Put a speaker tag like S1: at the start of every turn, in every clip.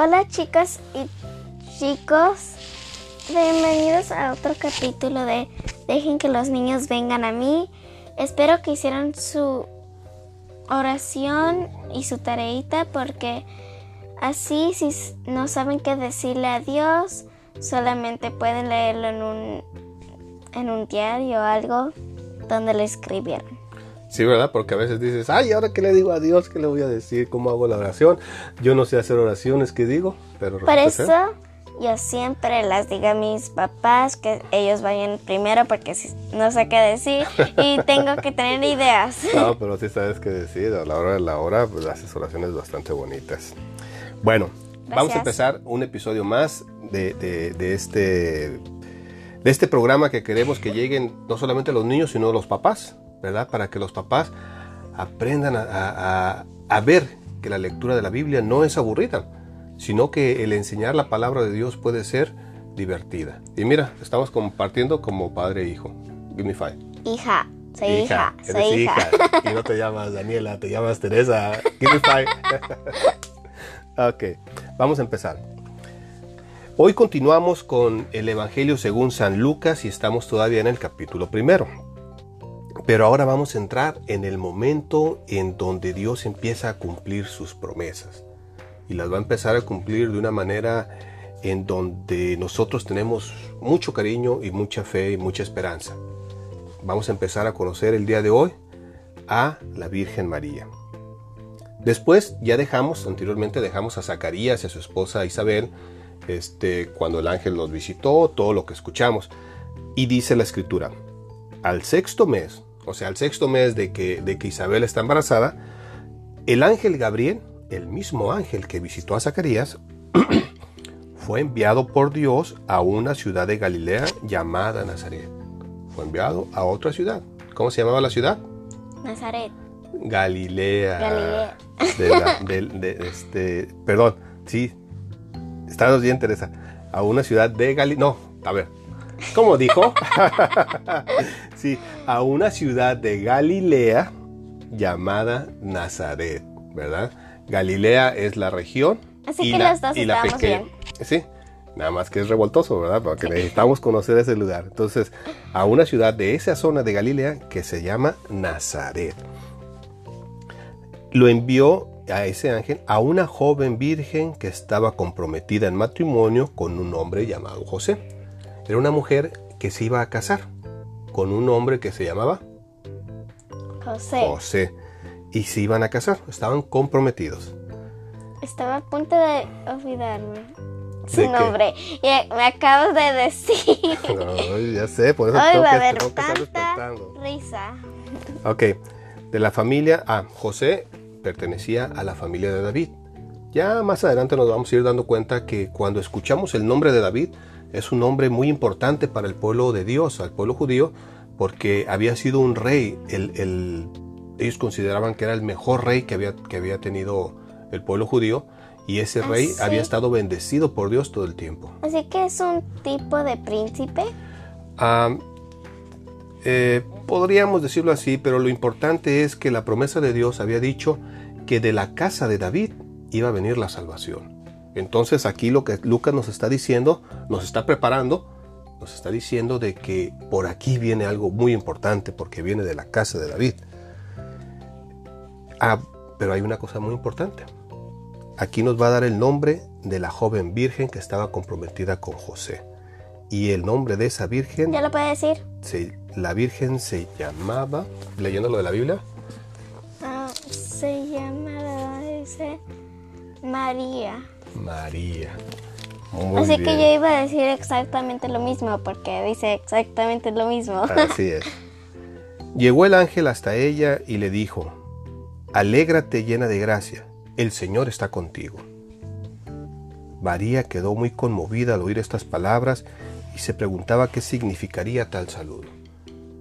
S1: Hola chicas y chicos, bienvenidos a otro capítulo de Dejen que los niños vengan a mí. Espero que hicieron su oración y su tareita porque así si no saben qué decirle a Dios, solamente pueden leerlo en un, en un diario o algo donde le escribieron.
S2: Sí, ¿verdad? Porque a veces dices, ay, ¿ahora qué le digo a Dios? ¿Qué le voy a decir? ¿Cómo hago la oración? Yo no sé hacer oraciones, ¿qué digo?
S1: Pero Por eso yo siempre las digo a mis papás que ellos vayan primero porque no sé qué decir y tengo que tener ideas.
S2: No, pero sí sabes qué decir. A la hora de la hora, pues haces oraciones bastante bonitas. Bueno, vamos a empezar un episodio más de, de, este, de este programa que queremos que lleguen no solamente los niños, sino los papás. ¿Verdad? Para que los papás aprendan a, ver que la lectura de la Biblia no es aburrida, sino que el enseñar la palabra de Dios puede ser divertida. Y mira, estamos compartiendo como padre e hijo. Give me five.
S1: Hija. Soy hija, soy hija.
S2: Y no te llamas Daniela, te llamas Teresa. Give me five. ok, vamos a empezar. Hoy continuamos con el Evangelio según San Lucas y estamos todavía en el capítulo primero. Pero ahora vamos a entrar en el momento en donde Dios empieza a cumplir sus promesas. Y las va a empezar a cumplir de una manera en donde nosotros tenemos mucho cariño y mucha fe y mucha esperanza. Vamos a empezar a conocer el día de hoy a la Virgen María. Después ya dejamos, anteriormente dejamos a Zacarías y a su esposa Isabel, este, cuando el ángel los visitó, todo lo que escuchamos. Y dice la escritura, al sexto mes, o sea, al sexto mes de que, de que Isabel está embarazada, el ángel Gabriel, el mismo ángel que visitó a Zacarías, fue enviado por Dios a una ciudad de Galilea llamada Nazaret. Fue enviado a otra ciudad. ¿Cómo se llamaba la ciudad?
S1: Nazaret.
S2: Galilea.
S1: Galilea.
S2: De este, perdón, sí. Estamos bien, Teresa. A una ciudad de Galilea. No, a ver, ¿Cómo dijo? sí, a una ciudad de Galilea llamada Nazaret, ¿verdad? Galilea es la región.
S1: Así que los dos y la pequeña.
S2: Sí, nada más que es revoltoso, ¿verdad? Porque necesitamos conocer ese lugar. Entonces, a una ciudad de esa zona de Galilea que se llama Nazaret. Lo envió a ese ángel a una joven virgen que estaba comprometida en matrimonio con un hombre llamado José. Era una mujer que se iba a casar con un hombre que se llamaba
S1: José.
S2: José. Y se iban a casar, estaban comprometidos.
S1: Estaba a punto de olvidarme su nombre. Y me acabas de decir.
S2: No, ya sé, por eso
S1: Hoy
S2: tengo
S1: va
S2: que,
S1: a haber tanta risa.
S2: Ok, de la familia, ah, José pertenecía a la familia de David. Ya más adelante nos vamos a ir dando cuenta que cuando escuchamos el nombre de David, es un nombre muy importante para el pueblo de Dios, al pueblo judío, porque había sido un rey. El, ellos consideraban que era el mejor rey que había, que había tenido el pueblo judío y ese rey
S1: ¿Ah,
S2: había estado bendecido por Dios todo el tiempo.
S1: Así que es un tipo de príncipe.
S2: Eh, podríamos decirlo así, pero lo importante es que la promesa de Dios había dicho que de la casa de David iba a venir la salvación. Entonces aquí lo que Lucas nos está diciendo, nos está preparando, nos está diciendo de que por aquí viene algo muy importante porque viene de la casa de David. Ah, pero hay una cosa muy importante. Aquí nos va a dar el nombre de la joven virgen que estaba comprometida con José. Y el nombre de esa virgen...
S1: ¿Ya lo puede decir?
S2: Sí, la virgen se llamaba, leyendo lo de la Biblia.
S1: Ah, se llamaba, dice, María.
S2: María.
S1: Así que yo iba a decir exactamente lo mismo, porque dice exactamente lo mismo.
S2: Así es. Llegó el ángel hasta ella y le dijo, Alégrate llena de gracia, el Señor está contigo. María quedó muy conmovida al oír estas palabras y se preguntaba qué significaría tal saludo.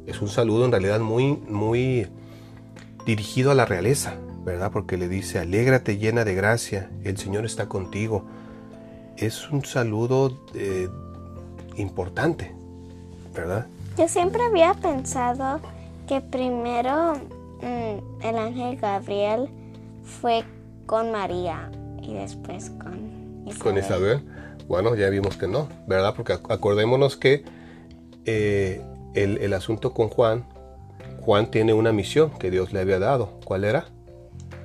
S2: Es un saludo en realidad muy, muy dirigido a la realeza, ¿verdad? Porque le dice, alégrate llena de gracia, el Señor está contigo. Es un saludo eh, importante, ¿verdad?
S1: Yo siempre había pensado que primero mm, el ángel Gabriel fue con María y después con
S2: con Isabel. Bueno, ya vimos que no, ¿verdad? Porque acordémonos que eh, el, el asunto con Juan, Juan tiene una misión que Dios le había dado. ¿Cuál era?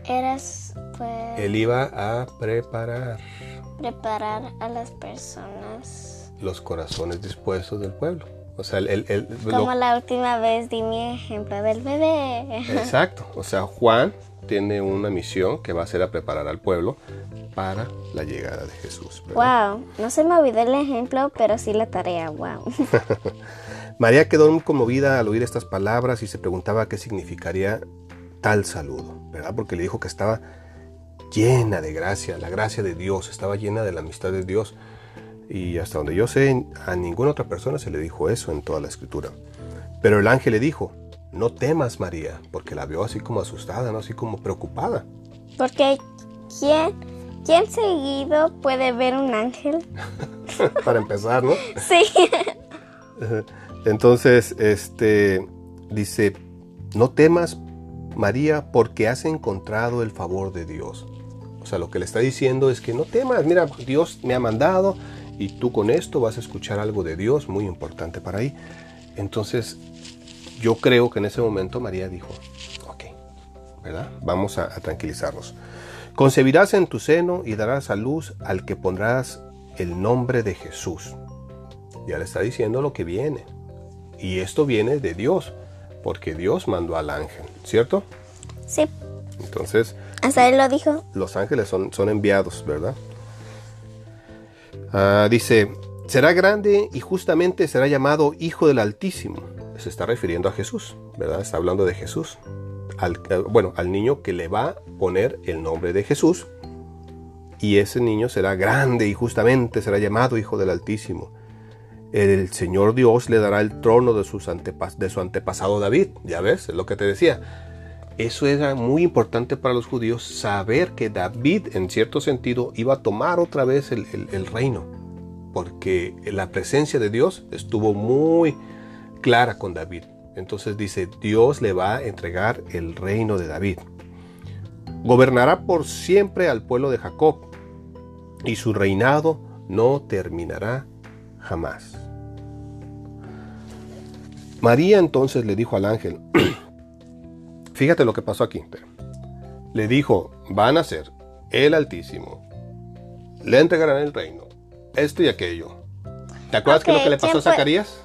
S1: Eras, pues...
S2: Él iba a preparar.
S1: Preparar a las personas.
S2: Los corazones dispuestos del pueblo. O sea, el, el,
S1: Como la última vez di mi ejemplo del bebé.
S2: Exacto. O sea, Juan tiene una misión que va a ser a preparar al pueblo para la llegada de Jesús.
S1: Wow, no se me olvidó el ejemplo, pero sí la tarea, wow.
S2: María quedó muy conmovida al oír estas palabras y se preguntaba qué significaría tal saludo, ¿verdad? Porque le dijo que estaba llena de gracia, la gracia de Dios, estaba llena de la amistad de Dios. Y hasta donde yo sé, a ninguna otra persona se le dijo eso en toda la escritura. Pero el ángel le dijo, no temas María, porque la vio así como asustada, ¿no? así como preocupada.
S1: Porque ¿quién, quién seguido puede ver un ángel?
S2: Para empezar, ¿no?
S1: Sí.
S2: Entonces, este dice, no temas María porque has encontrado el favor de Dios. O sea, lo que le está diciendo es que no temas, mira, Dios me ha mandado y tú con esto vas a escuchar algo de Dios muy importante para ahí. Entonces, yo creo que en ese momento María dijo, ok, ¿verdad? Vamos a, tranquilizarnos. Concebirás en tu seno y darás a luz al que pondrás el nombre de Jesús. Ya le está diciendo lo que viene. Y esto viene de Dios, porque Dios mandó al ángel, ¿cierto?
S1: Sí.
S2: Entonces...
S1: Hasta él lo dijo.
S2: Los ángeles son, son enviados, ¿verdad? Ah, dice, será grande y justamente será llamado Hijo del Altísimo. Se está refiriendo a Jesús, ¿verdad? Está hablando de Jesús. Al, eh, bueno, al niño que le va a poner el nombre de Jesús. Y ese niño será grande y justamente será llamado Hijo del Altísimo el Señor Dios le dará el trono de, su antepasado David. Ya ves, es lo que te decía. Eso era muy importante para los judíos, saber que David, en cierto sentido, iba a tomar otra vez el, el reino, porque la presencia de Dios estuvo muy clara con David. Entonces dice, Dios le va a entregar el reino de David. Gobernará por siempre al pueblo de Jacob, y su reinado no terminará jamás. María entonces le dijo al ángel, fíjate lo que pasó aquí, le dijo, van a ser el Altísimo, le entregarán el reino, esto y aquello. ¿Te acuerdas que lo que le pasó a Zacarías?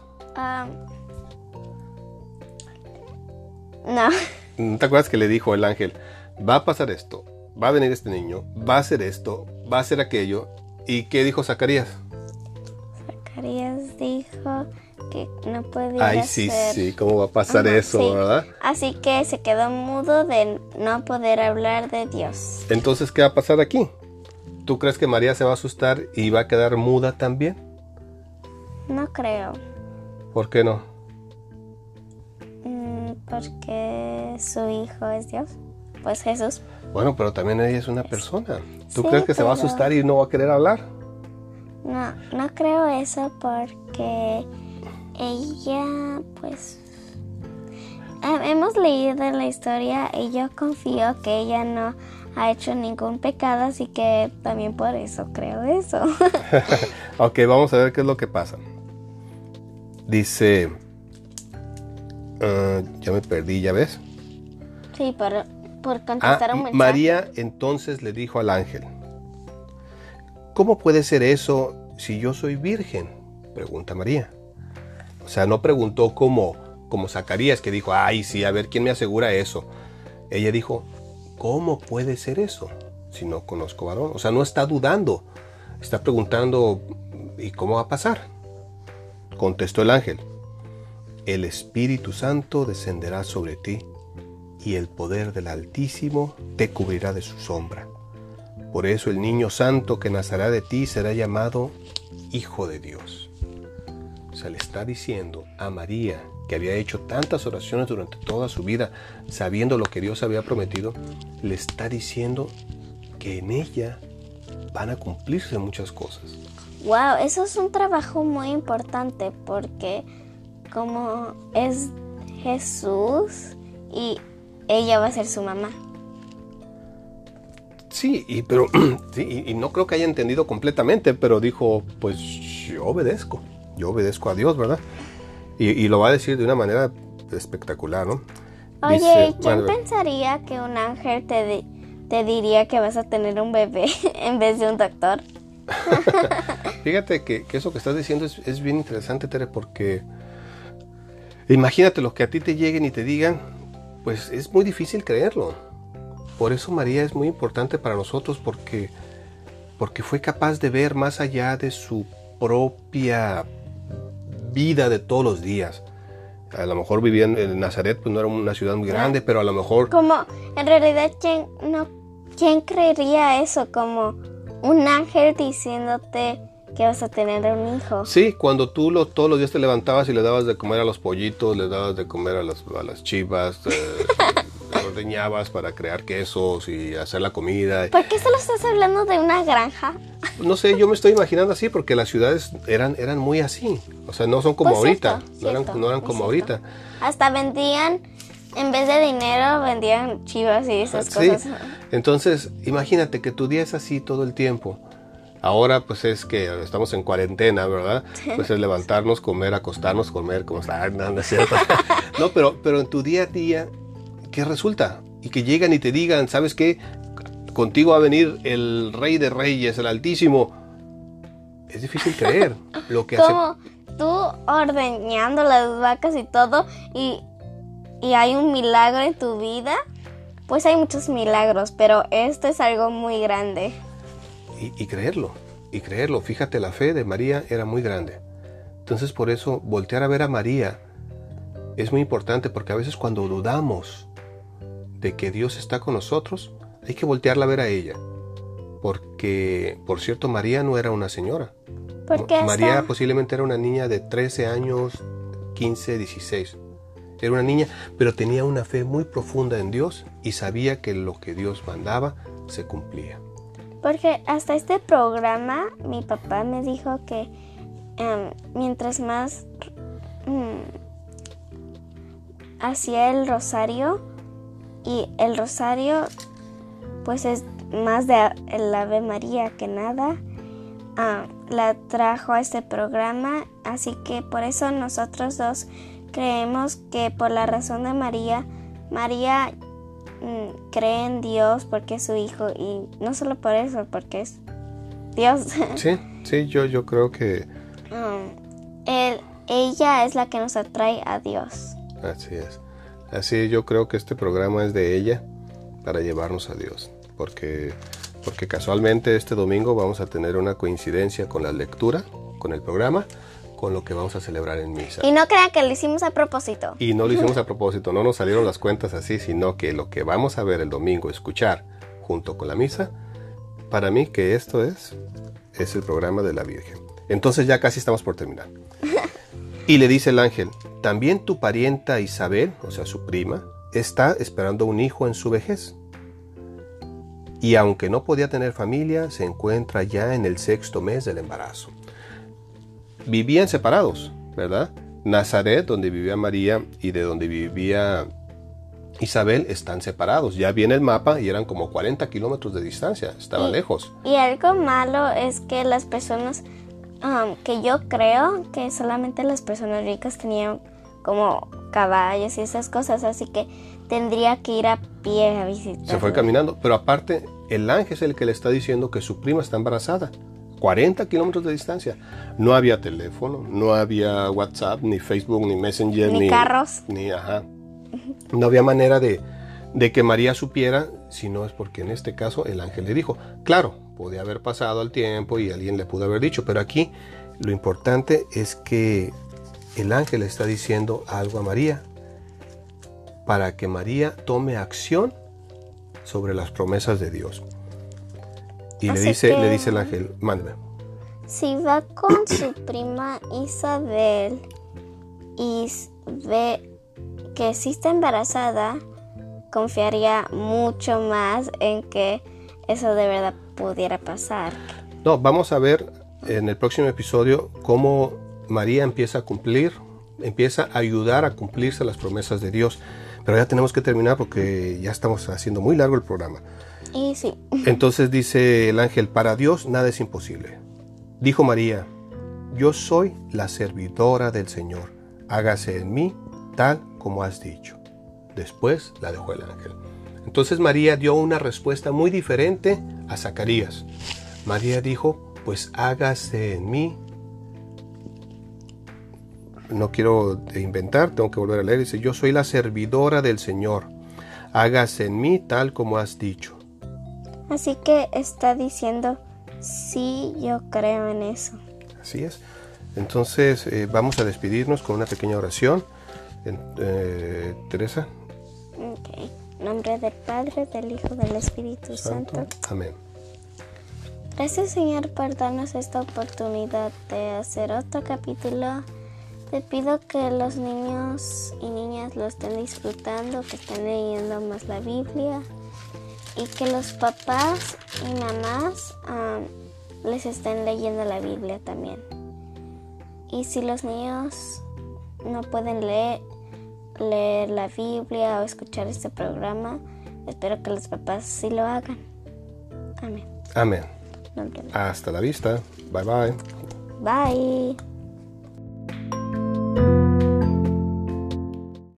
S1: no.
S2: ¿Te acuerdas que le dijo el ángel, va a pasar esto, va a venir este niño, va a hacer esto, va a hacer aquello? ¿Y qué dijo Zacarías?
S1: Zacarías dijo que no podía
S2: Ay, sí, sí, ¿cómo va a pasar eso, verdad?
S1: Así que se quedó mudo de no poder hablar de Dios.
S2: Entonces, ¿qué va a pasar aquí? ¿Tú crees que María se va a asustar y va a quedar muda también?
S1: No creo.
S2: ¿Por qué no?
S1: Mm, porque su hijo es Dios. Pues Jesús.
S2: Bueno, pero también ella es una persona. ¿Tú crees que se va a asustar y no va a querer hablar?
S1: No, no creo eso porque ella, pues, hemos leído la historia y yo confío que ella no ha hecho ningún pecado, así que también por eso creo eso.
S2: ok, vamos a ver qué es lo que pasa. Dice, ah, ya me perdí, ¿ya ves?
S1: Sí, por, por contestar
S2: ah,
S1: un mensaje.
S2: María entonces le dijo al ángel, ¿cómo puede ser eso si yo soy virgen? Pregunta María. O sea, no preguntó como, como Zacarías que dijo, ay, sí, a ver quién me asegura eso. Ella dijo, ¿cómo puede ser eso si no conozco varón? O sea, no está dudando, está preguntando, ¿y cómo va a pasar? Contestó el ángel, el Espíritu Santo descenderá sobre ti y el poder del Altísimo te cubrirá de su sombra. Por eso el niño santo que nacerá de ti será llamado Hijo de Dios. Se le está diciendo a María, que había hecho tantas oraciones durante toda su vida, sabiendo lo que Dios había prometido, le está diciendo que en ella van a cumplirse muchas cosas.
S1: Wow, eso es un trabajo muy importante porque como es Jesús y ella va a ser su mamá.
S2: Sí, y, pero, sí, y, no creo que haya entendido completamente, pero dijo, pues yo obedezco, yo obedezco a Dios, ¿verdad? Y, lo va a decir de una manera espectacular, ¿no?
S1: Oye, ¿quién pensaría que un ángel te, te diría que vas a tener un bebé en vez de un doctor?
S2: Fíjate que, eso que estás diciendo es, es, bien interesante, Tere, porque imagínate lo que a ti te lleguen y te digan, pues es muy difícil creerlo. Por eso María es muy importante para nosotros porque, porque fue capaz de ver más allá de su propia vida de todos los días. A lo mejor vivía en Nazaret, pues no era una ciudad muy grande, pero a lo mejor...
S1: Como, en realidad, ¿quién, no, ¿quién creería eso? Como un ángel diciéndote que vas a tener un hijo.
S2: Sí, cuando tú lo, todos los días te levantabas y le dabas de comer a los pollitos, le dabas de comer a las, a las chivas, eh, ordeñabas para crear quesos y hacer la comida.
S1: ¿Por qué solo estás hablando de una granja?
S2: No sé, yo me estoy imaginando así porque las ciudades eran, eran muy así. O sea, no son como pues ahorita. no, eran, no eran como ahorita.
S1: Hasta vendían, en vez de dinero, vendían chivas y esas cosas.
S2: Entonces, imagínate que tu día es así todo el tiempo. Ahora pues es que estamos en cuarentena, ¿verdad? Pues es levantarnos, comer, acostarnos, comer, como está, no, no es cierto. no, pero, pero en tu día a día, ¿qué resulta? Y que llegan y te digan, ¿sabes qué? Contigo va a venir el rey de reyes, el altísimo. Es difícil creer lo que
S1: hace. Como tú ordeñando las vacas y todo, y, y hay un milagro en tu vida. Pues hay muchos milagros, pero esto es algo muy grande
S2: y, creerlo, y creerlo. Fíjate, la fe de María era muy grande. Entonces por eso voltear a ver a María es muy importante porque a veces cuando dudamos de que Dios está con nosotros, hay que voltearla a ver a ella. Porque, por cierto, María no era una señora. María posiblemente era una niña de 13 años, 15, 16. Era una niña, pero tenía una fe muy profunda en Dios y sabía que lo que Dios mandaba se cumplía.
S1: Porque hasta este programa mi papá me dijo que em, mientras más mm, hacía el rosario y el rosario pues es más de el Ave María que nada, ah, la trajo a este programa, así que por eso nosotros dos creemos que por la razón de María, María Mm, cree en Dios porque es su hijo y no solo por eso, porque es Dios.
S2: Sí, sí, yo, yo creo que...
S1: Um, ella es la que nos atrae a Dios.
S2: Así es. Así yo creo que este programa es de ella para llevarnos a Dios. Porque, porque casualmente este domingo vamos a tener una coincidencia con la lectura, con el programa con lo que vamos a celebrar en misa.
S1: Y no crean que lo hicimos a propósito.
S2: Y no lo hicimos a propósito, no nos salieron las cuentas así, sino que lo que vamos a ver el domingo, escuchar junto con la misa, para mí que esto es, es el programa de la Virgen. Entonces ya casi estamos por terminar. Y le dice el ángel, también tu parienta Isabel, o sea, su prima, está esperando un hijo en su vejez. Y aunque no podía tener familia, se encuentra ya en el sexto mes del embarazo vivían separados, ¿verdad? Nazaret, donde vivía María, y de donde vivía Isabel están separados. Ya viene el mapa y eran como 40 kilómetros de distancia, estaba lejos.
S1: Y algo malo es que las personas, um, que yo creo que solamente las personas ricas tenían como caballos y esas cosas, así que tendría que ir a pie a visitar.
S2: Se fue caminando, pero aparte el ángel es el que le está diciendo que su prima está embarazada. 40 kilómetros de distancia. No había teléfono, no había WhatsApp, ni Facebook, ni Messenger,
S1: ni, carros.
S2: Ni, ajá. No había manera de, de que María supiera, si no es porque en este caso el ángel le dijo. Claro, podía haber pasado el tiempo y alguien le pudo haber dicho, pero aquí lo importante es que el ángel está diciendo algo a María para que María tome acción sobre las promesas de Dios. Y le dice, le dice el ángel, mándame.
S1: Si va con su prima Isabel y ve que sí está embarazada, confiaría mucho más en que eso de verdad pudiera pasar.
S2: No, vamos a ver en el próximo episodio cómo María empieza a cumplir, empieza a ayudar a cumplirse las promesas de Dios. Pero ya tenemos que terminar porque ya estamos haciendo muy largo el programa.
S1: Y sí.
S2: Entonces dice el ángel, para Dios nada es imposible. Dijo María, yo soy la servidora del Señor, hágase en mí tal como has dicho. Después la dejó el ángel. Entonces María dio una respuesta muy diferente a Zacarías. María dijo, pues hágase en mí. No quiero inventar, tengo que volver a leer. Dice, yo soy la servidora del Señor. Hágase en mí tal como has dicho.
S1: Así que está diciendo, sí, yo creo en eso.
S2: Así es. Entonces eh, vamos a despedirnos con una pequeña oración. Eh, Teresa.
S1: Ok. Nombre del Padre, del Hijo, del Espíritu Santo.
S2: Amén.
S1: Gracias Señor por darnos esta oportunidad de hacer otro capítulo. Te pido que los niños y niñas lo estén disfrutando, que estén leyendo más la Biblia y que los papás y mamás les estén leyendo la Biblia también. Y si los niños no pueden leer, leer la Biblia o escuchar este programa, espero que los papás sí lo hagan. Amén.
S2: Amén. Hasta la vista. Bye bye.
S1: Bye.